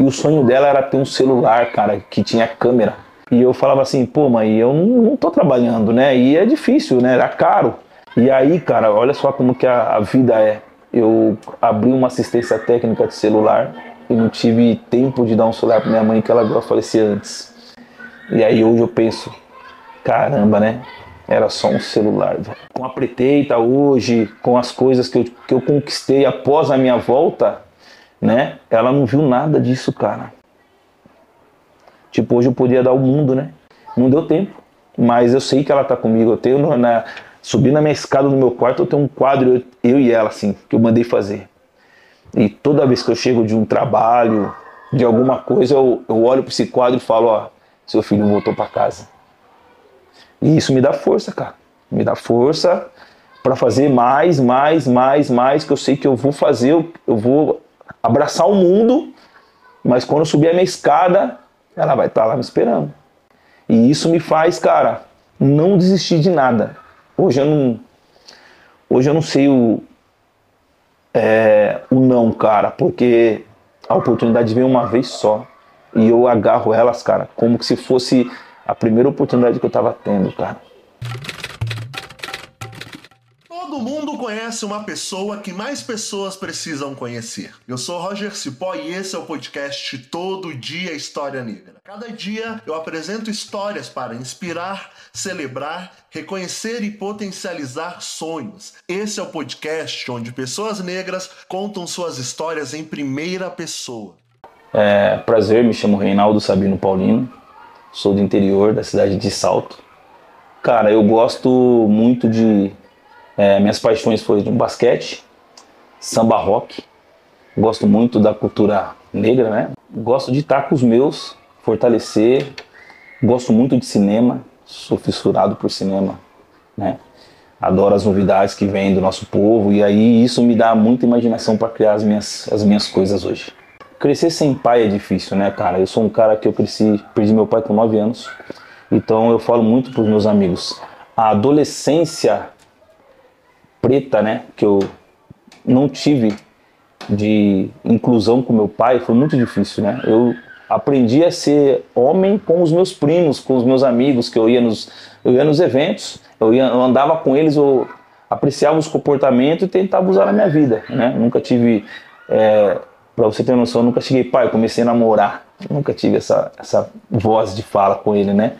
E o sonho dela era ter um celular, cara, que tinha câmera. E eu falava assim, pô, mãe, eu não, não tô trabalhando, né? E é difícil, né? Era caro. E aí, cara, olha só como que a, a vida é. Eu abri uma assistência técnica de celular e não tive tempo de dar um celular para minha mãe que ela veio a antes. E aí hoje eu penso, caramba, né? Era só um celular. Com a preteita hoje, com as coisas que eu, que eu conquistei após a minha volta, né? Ela não viu nada disso, cara. Tipo, hoje eu podia dar o mundo, né? Não deu tempo. Mas eu sei que ela tá comigo. Eu tenho na, subi na minha escada no meu quarto, eu tenho um quadro, eu, eu e ela, assim, que eu mandei fazer. E toda vez que eu chego de um trabalho, de alguma coisa, eu, eu olho para esse quadro e falo, ó, seu filho voltou para casa. E isso me dá força, cara. Me dá força para fazer mais, mais, mais, mais, que eu sei que eu vou fazer, eu vou abraçar o mundo, mas quando subir a minha escada, ela vai estar tá lá me esperando. E isso me faz, cara, não desistir de nada. Hoje eu não, hoje eu não sei o, é, o não, cara, porque a oportunidade vem uma vez só. E eu agarro elas, cara, como se fosse a primeira oportunidade que eu tava tendo, cara. Todo mundo conhece uma pessoa que mais pessoas precisam conhecer. Eu sou Roger Cipó e esse é o podcast Todo Dia História Negra. Cada dia eu apresento histórias para inspirar, celebrar, reconhecer e potencializar sonhos. Esse é o podcast onde pessoas negras contam suas histórias em primeira pessoa. É, prazer, me chamo Reinaldo Sabino Paulino, sou do interior da cidade de Salto. Cara, eu gosto muito de é, minhas paixões foram no basquete, samba rock. Gosto muito da cultura negra, né? Gosto de estar com os meus, fortalecer. Gosto muito de cinema, sou fissurado por cinema, né? Adoro as novidades que vêm do nosso povo e aí isso me dá muita imaginação para criar as minhas, as minhas coisas hoje. Crescer sem pai é difícil, né, cara? Eu sou um cara que eu cresci, perdi meu pai com 9 anos, então eu falo muito para os meus amigos. A adolescência preta, né, que eu não tive de inclusão com meu pai, foi muito difícil, né? Eu aprendi a ser homem com os meus primos, com os meus amigos, que eu ia nos, eu ia nos eventos, eu, ia, eu andava com eles, eu apreciava os comportamentos e tentava usar na minha vida, né? Nunca tive, é, para você ter noção, nunca cheguei, pai, comecei a namorar, nunca tive essa, essa voz de fala com ele, né?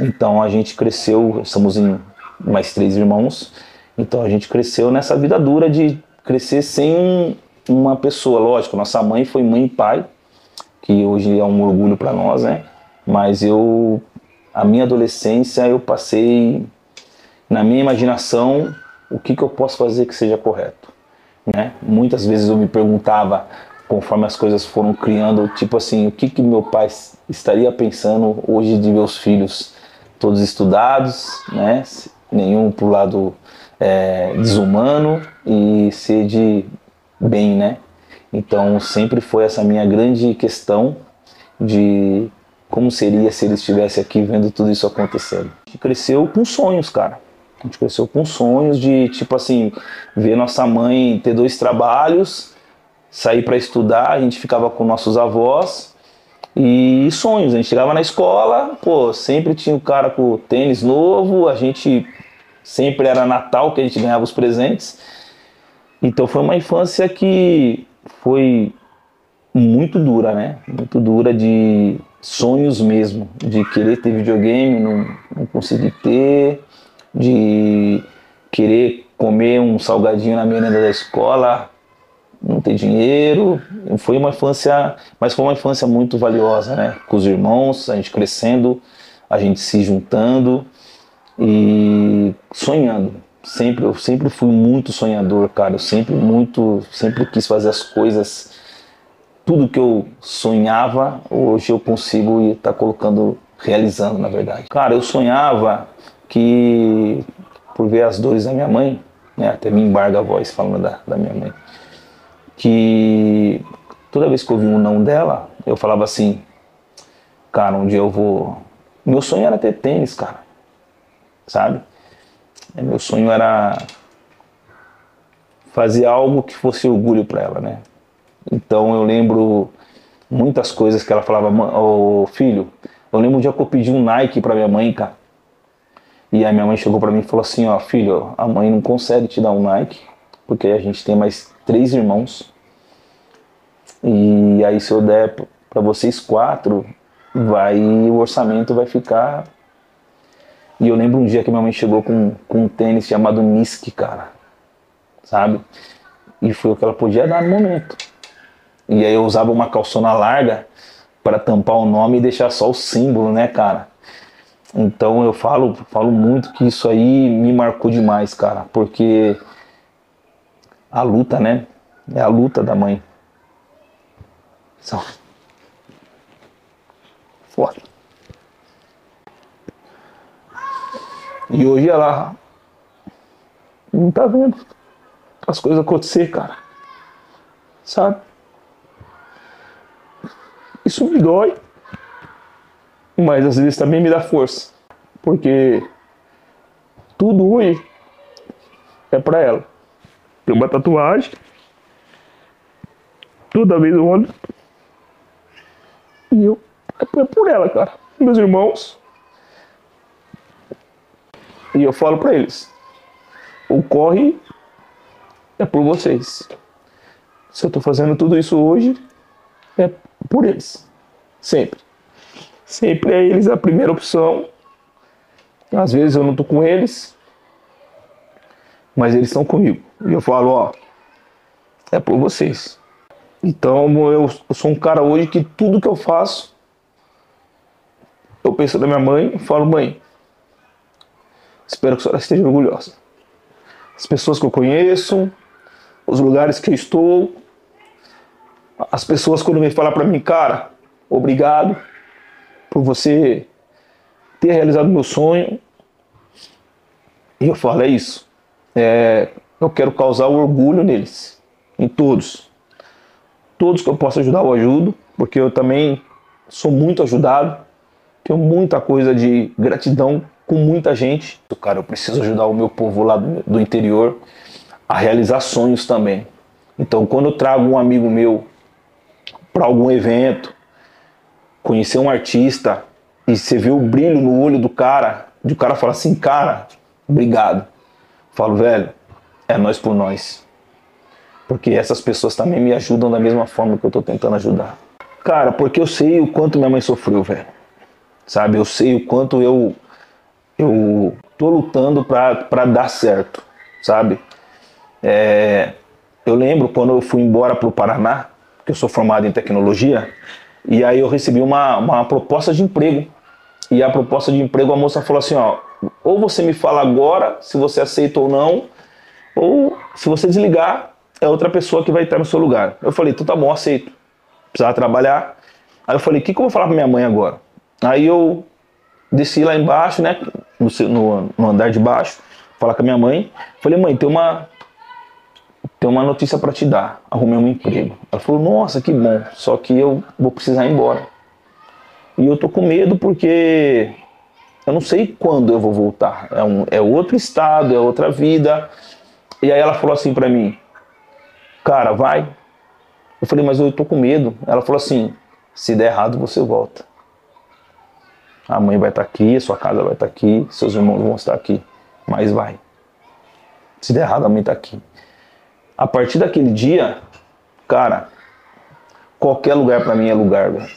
Então a gente cresceu, somos em mais três irmãos, então a gente cresceu nessa vida dura de crescer sem uma pessoa, lógico, nossa mãe foi mãe e pai, que hoje é um orgulho para nós, né? Mas eu a minha adolescência eu passei na minha imaginação o que, que eu posso fazer que seja correto, né? Muitas vezes eu me perguntava conforme as coisas foram criando, tipo assim, o que que meu pai estaria pensando hoje de meus filhos todos estudados, né? Nenhum pro lado é, desumano e ser de bem, né? Então sempre foi essa minha grande questão de como seria se ele estivesse aqui vendo tudo isso acontecendo. A gente cresceu com sonhos, cara. A gente cresceu com sonhos de, tipo assim, ver nossa mãe ter dois trabalhos, sair para estudar, a gente ficava com nossos avós e sonhos. A gente chegava na escola, pô, sempre tinha o cara com tênis novo, a gente Sempre era Natal que a gente ganhava os presentes. Então foi uma infância que foi muito dura, né? Muito dura de sonhos mesmo, de querer ter videogame, não, não conseguir ter, de querer comer um salgadinho na merenda da escola, não ter dinheiro. Foi uma infância, mas foi uma infância muito valiosa, né? Com os irmãos, a gente crescendo, a gente se juntando e sonhando. Sempre, eu sempre fui muito sonhador, cara. Eu sempre muito, sempre quis fazer as coisas. Tudo que eu sonhava, hoje eu consigo e tá colocando, realizando, na verdade. Cara, eu sonhava que por ver as dores da minha mãe, né, até me embarga a voz falando da, da minha mãe, que toda vez que eu vi um não dela, eu falava assim, cara, um dia eu vou. Meu sonho era ter tênis, cara sabe? É, meu sonho era fazer algo que fosse orgulho para ela, né? Então eu lembro muitas coisas que ela falava, ô filho, eu lembro um dia que eu pedi um Nike para minha mãe, cara. E aí minha mãe chegou para mim e falou assim, ó, filho, a mãe não consegue te dar um Nike, porque a gente tem mais três irmãos. E aí se eu der para vocês quatro, vai o orçamento vai ficar. E eu lembro um dia que minha mãe chegou com, com um tênis chamado Nisk, cara. Sabe? E foi o que ela podia dar no momento. E aí eu usava uma calçona larga para tampar o nome e deixar só o símbolo, né, cara? Então eu falo, falo muito que isso aí me marcou demais, cara, porque a luta, né? É a luta da mãe. São foda. E hoje ela não tá vendo as coisas acontecer, cara. Sabe? Isso me dói, mas às vezes também me dá força, porque tudo hoje é para ela. Tem uma tatuagem, toda vez eu olho e eu é por ela, cara. Meus irmãos. E eu falo para eles: o corre é por vocês. Se eu tô fazendo tudo isso hoje, é por eles. Sempre. Sempre é eles a primeira opção. Às vezes eu não tô com eles, mas eles estão comigo. E eu falo, ó, é por vocês. Então eu, eu sou um cara hoje que tudo que eu faço eu penso na minha mãe e falo, mãe, espero que a senhora esteja orgulhosa. As pessoas que eu conheço, os lugares que eu estou, as pessoas quando vêm falar para mim, cara, obrigado por você ter realizado meu sonho. E eu falo, é isso. É, eu quero causar orgulho neles, em todos. Todos que eu possa ajudar, eu ajudo, porque eu também sou muito ajudado tenho muita coisa de gratidão com muita gente. Cara, eu preciso ajudar o meu povo lá do, interior a realizar sonhos também. Então, quando eu trago um amigo meu para algum evento, conhecer um artista e você vê o brilho no olho do cara, de o cara falar assim, cara, obrigado. Eu falo, velho, é nós por nós. Porque essas pessoas também me ajudam da mesma forma que eu estou tentando ajudar. Cara, porque eu sei o quanto minha mãe sofreu, velho sabe? Eu sei o quanto eu eu tô lutando para dar certo, sabe? É, eu lembro quando eu fui embora para o Paraná, que eu sou formado em tecnologia, e aí eu recebi uma, uma proposta de emprego. E a proposta de emprego, a moça falou assim, ó, ou você me fala agora se você aceita ou não, ou se você desligar, é outra pessoa que vai estar no seu lugar. Eu falei, então tá bom, aceito. Precisava trabalhar. Aí eu falei, o que, que eu vou falar para minha mãe agora? Aí eu desci lá embaixo, né? No, no, andar de baixo, falar com a minha mãe. Falei, mãe, tem uma, tem uma notícia para te dar. Arrumei um emprego. Ela falou, nossa, que bom. Só que eu vou precisar ir embora. E eu tô com medo porque eu não sei quando eu vou voltar. É, um, é outro estado, é outra vida. E aí ela falou assim para mim, cara, vai. Eu falei, mas eu tô com medo. Ela falou assim, se der errado você volta a mãe vai estar aqui, sua casa vai estar aqui, seus irmãos vão estar aqui, mas vai. Se der errado, a mãe está aqui. A partir daquele dia, cara, qualquer lugar para mim é lugar, velho.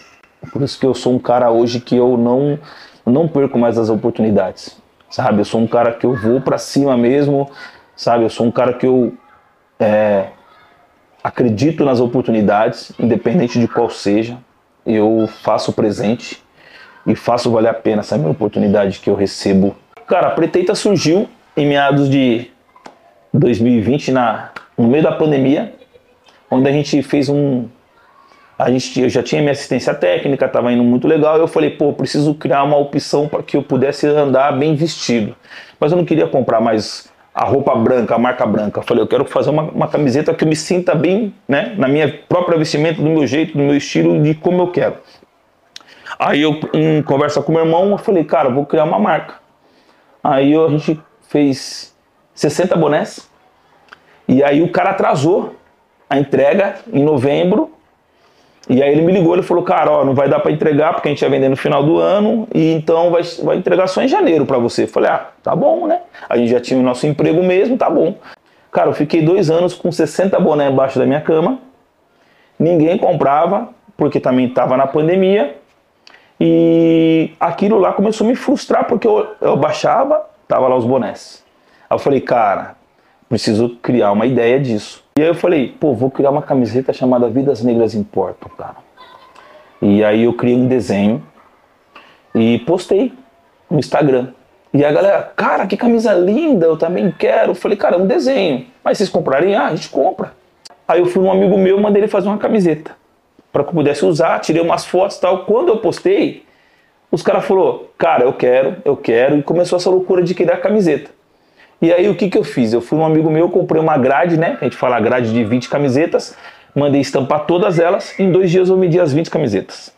Por isso que eu sou um cara hoje que eu não não perco mais as oportunidades, sabe? Eu sou um cara que eu vou para cima mesmo, sabe? Eu sou um cara que eu é, acredito nas oportunidades, independente de qual seja. Eu faço presente, e faço valer a pena essa minha oportunidade que eu recebo. Cara, a Preteita surgiu em meados de 2020, na, no meio da pandemia, onde a gente fez um. A gente, eu já tinha minha assistência técnica, estava indo muito legal. Eu falei, pô, preciso criar uma opção para que eu pudesse andar bem vestido. Mas eu não queria comprar mais a roupa branca, a marca branca. Eu falei, eu quero fazer uma, uma camiseta que eu me sinta bem, né, na minha própria vestimenta, do meu jeito, do meu estilo, de como eu quero. Aí eu, em conversa com meu irmão, eu falei, cara, vou criar uma marca. Aí a gente fez 60 bonés. E aí o cara atrasou a entrega em novembro. E aí ele me ligou, ele falou, cara, ó, não vai dar para entregar porque a gente ia vender no final do ano e então vai, vai entregar só em janeiro para você. Eu falei, ah, tá bom, né? A gente já tinha o nosso emprego mesmo, tá bom. Cara, eu fiquei dois anos com 60 boné embaixo da minha cama, ninguém comprava porque também estava na pandemia e aquilo lá começou a me frustrar porque eu, eu baixava, tava lá os bonés. Aí eu falei, cara, preciso criar uma ideia disso. E aí eu falei, pô, vou criar uma camiseta chamada Vidas Negras Importam, cara. E aí eu criei um desenho e postei no Instagram. E a galera, cara, que camisa linda, eu também quero. Eu falei, cara, é um desenho. Mas vocês comprarem? Ah, a gente compra. Aí eu fui um amigo meu, mandei ele fazer uma camiseta. Para que eu pudesse usar, tirei umas fotos e tal. Quando eu postei, os caras falaram, cara, eu quero, eu quero. E começou essa loucura de criar camiseta. E aí o que, que eu fiz? Eu fui um amigo meu, comprei uma grade, né? A gente fala grade de 20 camisetas, mandei estampar todas elas. Em dois dias eu medi as 20 camisetas.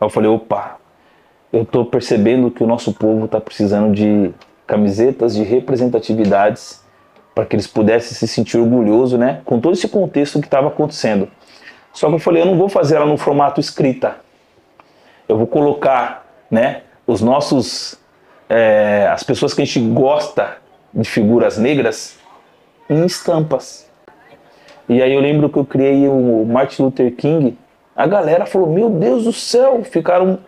Aí eu falei, opa, eu estou percebendo que o nosso povo está precisando de camisetas de representatividades para que eles pudessem se sentir orgulhoso, né? Com todo esse contexto que estava acontecendo. Só que eu falei, eu não vou fazer ela no formato escrita. Eu vou colocar, né? Os nossos, é, as pessoas que a gente gosta de figuras negras em estampas. E aí eu lembro que eu criei o Martin Luther King. A galera falou: Meu Deus do céu! Ficaram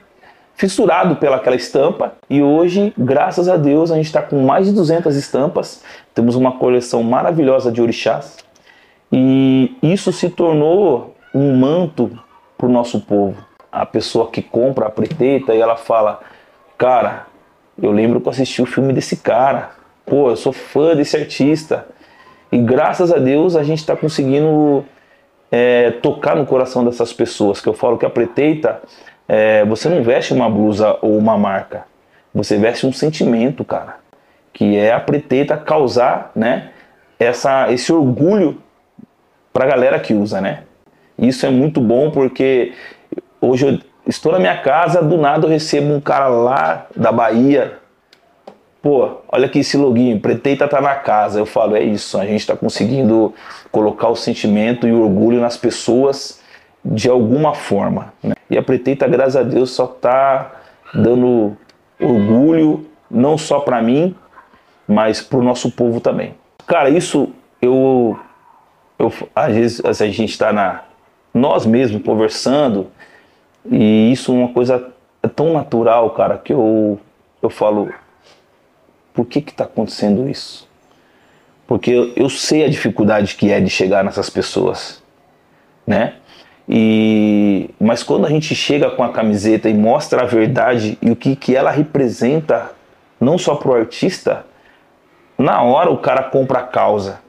fissurados pelaquela estampa. E hoje, graças a Deus, a gente está com mais de 200 estampas. Temos uma coleção maravilhosa de orixás. E isso se tornou um manto para o nosso povo. A pessoa que compra a preteta e ela fala: Cara, eu lembro que eu assisti o filme desse cara pô, eu sou fã desse artista. E graças a Deus a gente está conseguindo é, tocar no coração dessas pessoas. Que eu falo que a preteita, é, você não veste uma blusa ou uma marca, você veste um sentimento, cara. Que é a preteita causar, né, essa, esse orgulho para a galera que usa, né? Isso é muito bom porque hoje eu estou na minha casa, do nada eu recebo um cara lá da Bahia pô, olha aqui esse login, Preteita tá na casa. Eu falo, é isso, a gente está conseguindo colocar o sentimento e o orgulho nas pessoas de alguma forma. Né? E a Preteita, graças a Deus, só tá dando orgulho, não só para mim, mas para o nosso povo também. Cara, isso eu, eu às vezes a gente está na nós mesmos conversando e isso é uma coisa tão natural, cara, que eu eu falo por que está acontecendo isso? Porque eu, eu sei a dificuldade que é de chegar nessas pessoas, né? E, mas quando a gente chega com a camiseta e mostra a verdade e o que, que ela representa, não só para o artista, na hora o cara compra a causa.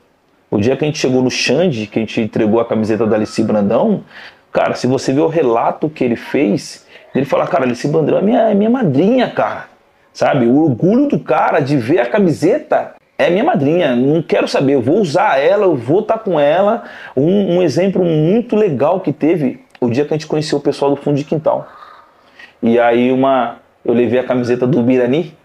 O dia que a gente chegou no Xande, que a gente entregou a camiseta da Alice Brandão, cara, se você ver o relato que ele fez, ele fala, cara, Alice Brandão é minha, é minha madrinha, cara sabe? O orgulho do cara de ver a camiseta é minha madrinha, não quero saber, eu vou usar ela, eu vou estar tá com ela. Um, um, exemplo muito legal que teve o dia que a gente conheceu o pessoal do fundo de quintal. E aí uma, eu levei a camiseta do Birani,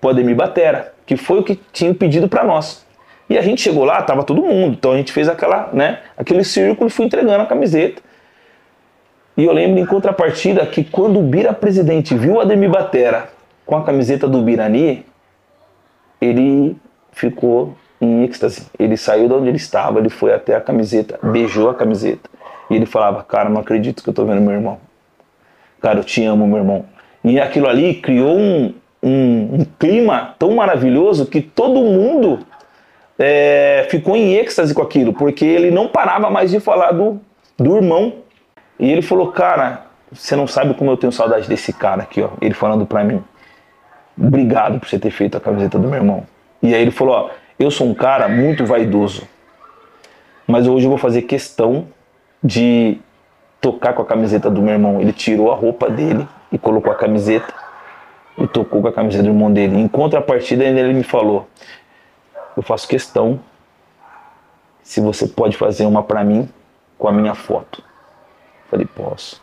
Podemir Batera, que foi o que tinha pedido para nós. E a gente chegou lá, tava todo mundo, então a gente fez aquela, né, aquele círculo e fui entregando a camiseta. E eu lembro em contrapartida que quando o Bira presidente viu o Ademir Batera com a camiseta do Birani, ele ficou em êxtase. Ele saiu de onde ele estava, ele foi até a camiseta, beijou a camiseta. E ele falava: Cara, não acredito que eu estou vendo meu irmão. Cara, eu te amo, meu irmão. E aquilo ali criou um, um, um clima tão maravilhoso que todo mundo é, ficou em êxtase com aquilo, porque ele não parava mais de falar do, do irmão. E ele falou: Cara, você não sabe como eu tenho saudade desse cara aqui, ó. Ele falando pra mim obrigado por você ter feito a camiseta do meu irmão. E aí ele falou, ó, eu sou um cara muito vaidoso, mas hoje eu vou fazer questão de tocar com a camiseta do meu irmão. Ele tirou a roupa dele e colocou a camiseta e tocou com a camiseta do irmão dele. Em contrapartida, ele me falou, eu faço questão se você pode fazer uma para mim com a minha foto. Falei, posso.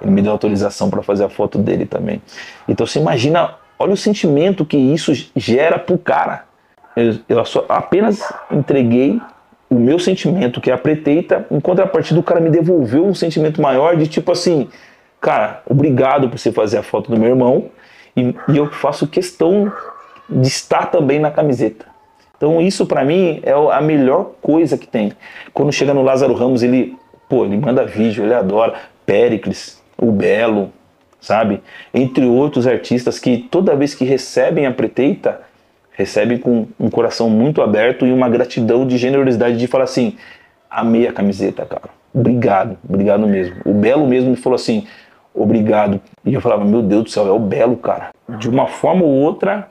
Ele me deu autorização para fazer a foto dele também. Então você imagina Olha o sentimento que isso gera pro cara. Eu, eu apenas entreguei o meu sentimento, que é a preteita, em contrapartida, o cara me devolveu um sentimento maior de tipo assim, cara, obrigado por você fazer a foto do meu irmão e, e eu faço questão de estar também na camiseta. Então isso para mim é a melhor coisa que tem. Quando chega no Lázaro Ramos, ele, pô, ele manda vídeo, ele adora. Péricles, o Belo, sabe? Entre outros artistas que toda vez que recebem a preteita, recebem com um coração muito aberto e uma gratidão de generosidade de falar assim: amei a camiseta, cara. Obrigado, obrigado mesmo. O Belo mesmo me falou assim: obrigado. E eu falava: meu Deus do céu, é o Belo, cara. De uma forma ou outra,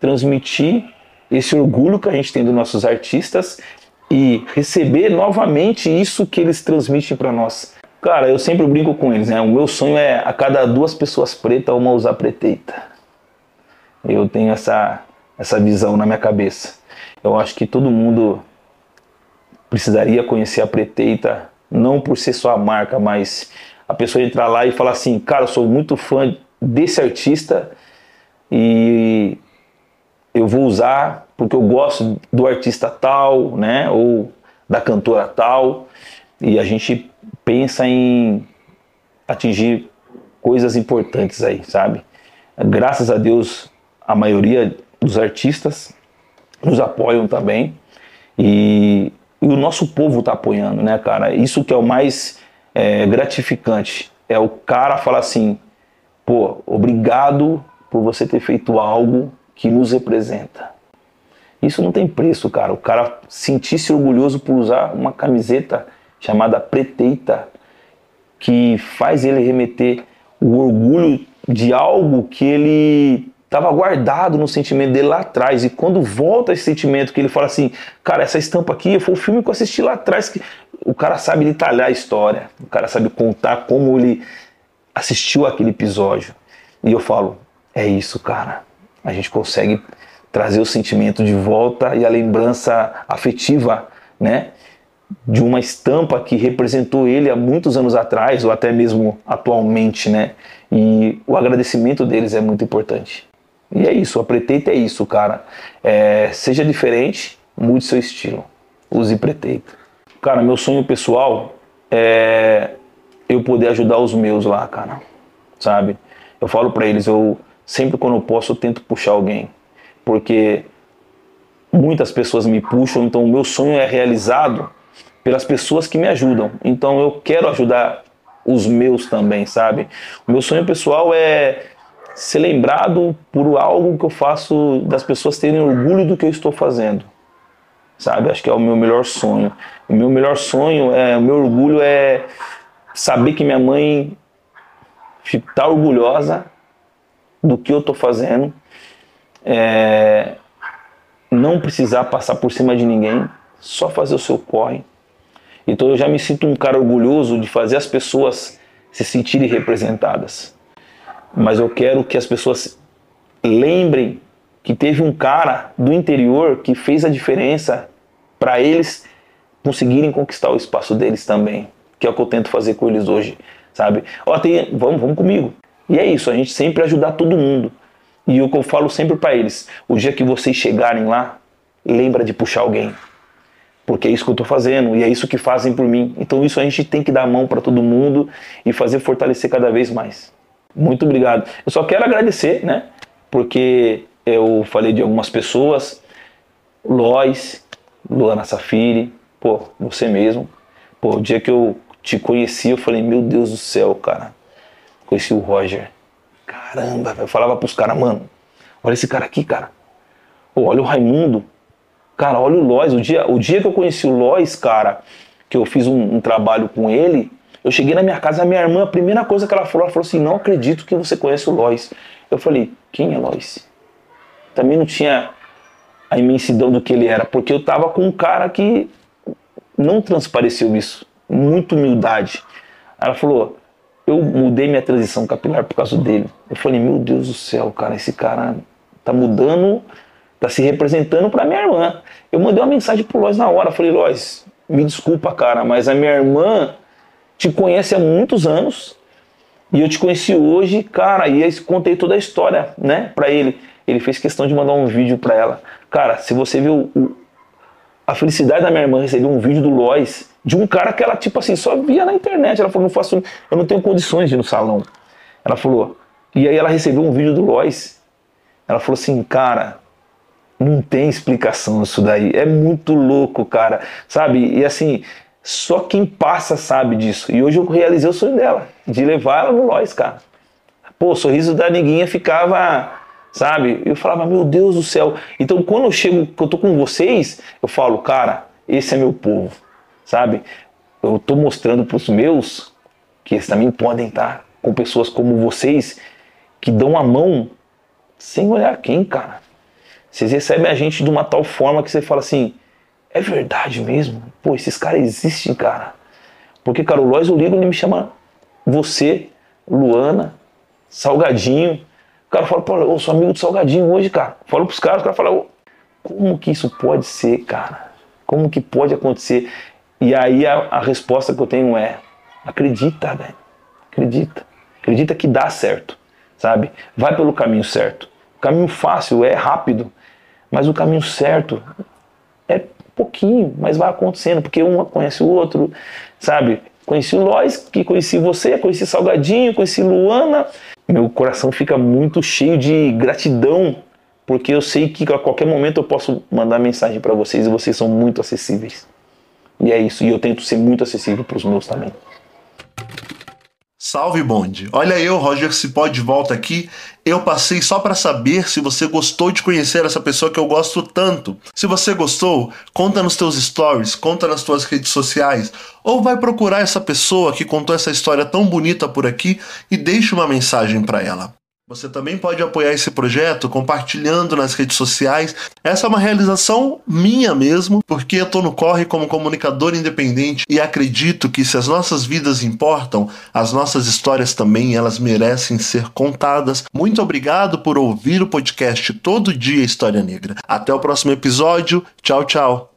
transmitir esse orgulho que a gente tem dos nossos artistas e receber novamente isso que eles transmitem para nós. Cara, eu sempre brinco com eles, né? O meu sonho é a cada duas pessoas pretas uma usar preteita. Eu tenho essa essa visão na minha cabeça. Eu acho que todo mundo precisaria conhecer a Preteita, não por ser só a marca, mas a pessoa entrar lá e falar assim, cara, eu sou muito fã desse artista e eu vou usar porque eu gosto do artista tal, né, ou da cantora tal, e a gente pensa em atingir coisas importantes aí, sabe? Graças a Deus, a maioria dos artistas nos apoiam também e, e o nosso povo está apoiando, né, cara? Isso que é o mais é, gratificante. É o cara falar assim, pô, obrigado por você ter feito algo que nos representa. Isso não tem preço, cara. O cara sentir-se orgulhoso por usar uma camiseta chamada preteita, que faz ele remeter o orgulho de algo que ele estava guardado no sentimento dele lá atrás. E quando volta esse sentimento que ele fala assim, cara, essa estampa aqui foi o filme que eu assisti lá atrás. Que o cara sabe detalhar a história, o cara sabe contar como ele assistiu aquele episódio. E eu falo, é isso, cara. A gente consegue trazer o sentimento de volta e a lembrança afetiva, né? De uma estampa que representou ele há muitos anos atrás, ou até mesmo atualmente, né? E o agradecimento deles é muito importante. E é isso, a preteita é isso, cara. É, seja diferente, mude seu estilo. Use preteita. Cara, meu sonho pessoal é eu poder ajudar os meus lá, cara. Sabe? Eu falo para eles, eu sempre quando eu posso eu tento puxar alguém. Porque muitas pessoas me puxam, então o meu sonho é realizado pelas pessoas que me ajudam. Então eu quero ajudar os meus também, sabe? O meu sonho pessoal é ser lembrado por algo que eu faço das pessoas terem orgulho do que eu estou fazendo. Sabe? Acho que é o meu melhor sonho. O meu melhor sonho, é, o meu orgulho é saber que minha mãe está orgulhosa do que eu estou fazendo. É, não precisar passar por cima de ninguém, só fazer o seu corre. Então eu já me sinto um cara orgulhoso de fazer as pessoas se sentirem representadas mas eu quero que as pessoas lembrem que teve um cara do interior que fez a diferença para eles conseguirem conquistar o espaço deles também, que é o que eu tento fazer com eles hoje, sabe? Ó, tem, vamos, vamos comigo. E é isso, a gente sempre ajudar todo mundo. E o que eu falo sempre para eles, o dia que vocês chegarem lá, lembra de puxar alguém. Porque é isso que eu estou fazendo e é isso que fazem por mim. Então isso a gente tem que dar a mão para todo mundo e fazer fortalecer cada vez mais. Muito obrigado. Eu só quero agradecer, né? Porque eu falei de algumas pessoas, Lois, Luana Safiri, pô, você mesmo. Pô, o dia que eu te conheci, eu falei, meu Deus do céu, cara. Conheci o Roger. Caramba, eu falava pros caras, mano, olha esse cara aqui, cara. Pô, olha o Raimundo. Cara, olha o Lois. O dia, o dia que eu conheci o Lois, cara, que eu fiz um, um trabalho com ele, eu cheguei na minha casa, a minha irmã, a primeira coisa que ela falou, ela falou assim: Não acredito que você conhece o Lois. Eu falei: Quem é Lois? Também não tinha a imensidão do que ele era, porque eu tava com um cara que não transpareceu isso, muita humildade. Ela falou: Eu mudei minha transição capilar por causa dele. Eu falei: Meu Deus do céu, cara, esse cara tá mudando, tá se representando para minha irmã. Eu mandei uma mensagem pro Lois na hora, falei: Lois, me desculpa, cara, mas a minha irmã te conhece há muitos anos e eu te conheci hoje, cara, e aí contei toda a história, né, para ele. Ele fez questão de mandar um vídeo para ela. Cara, se você viu o, a felicidade da minha irmã receber um vídeo do Lois de um cara que ela, tipo assim, só via na internet. Ela falou, não faço, eu não tenho condições de ir no salão. Ela falou, e aí ela recebeu um vídeo do Lois. Ela falou assim, cara, não tem explicação isso daí. É muito louco, cara. Sabe? E assim, só quem passa sabe disso. E hoje eu realizei o sonho dela, de levar ela no Lois, cara. Pô, o sorriso da neguinha ficava, sabe? Eu falava, meu Deus do céu. Então quando eu chego, que eu tô com vocês, eu falo, cara, esse é meu povo, sabe? Eu tô mostrando pros meus que eles também podem estar com pessoas como vocês que dão a mão sem olhar quem, cara. Vocês recebem a gente de uma tal forma que você fala assim, é verdade mesmo? Pô, esses caras existem, cara. Porque, cara, o Lois, ligo, ele me chama você, Luana, Salgadinho. O cara fala, pô, eu sou amigo do Salgadinho hoje, cara. Falo pros caras, o cara fala, como que isso pode ser, cara? Como que pode acontecer? E aí a, a resposta que eu tenho é, acredita, velho. Acredita. Acredita que dá certo, sabe? Vai pelo caminho certo. O caminho fácil é rápido, mas o caminho certo é pouquinho, mas vai acontecendo, porque um conhece o outro, sabe? Conheci o Lois, que conheci você, conheci Salgadinho, conheci Luana. Meu coração fica muito cheio de gratidão, porque eu sei que a qualquer momento eu posso mandar mensagem para vocês e vocês são muito acessíveis. E é isso, e eu tento ser muito acessível para os meus também. Salve bonde! Olha eu, Roger Cipó, de volta aqui. Eu passei só para saber se você gostou de conhecer essa pessoa que eu gosto tanto. Se você gostou, conta nos teus stories, conta nas tuas redes sociais, ou vai procurar essa pessoa que contou essa história tão bonita por aqui e deixe uma mensagem para ela. Você também pode apoiar esse projeto compartilhando nas redes sociais. Essa é uma realização minha mesmo, porque eu tô no corre como comunicador independente e acredito que se as nossas vidas importam, as nossas histórias também elas merecem ser contadas. Muito obrigado por ouvir o podcast Todo Dia História Negra. Até o próximo episódio. Tchau, tchau.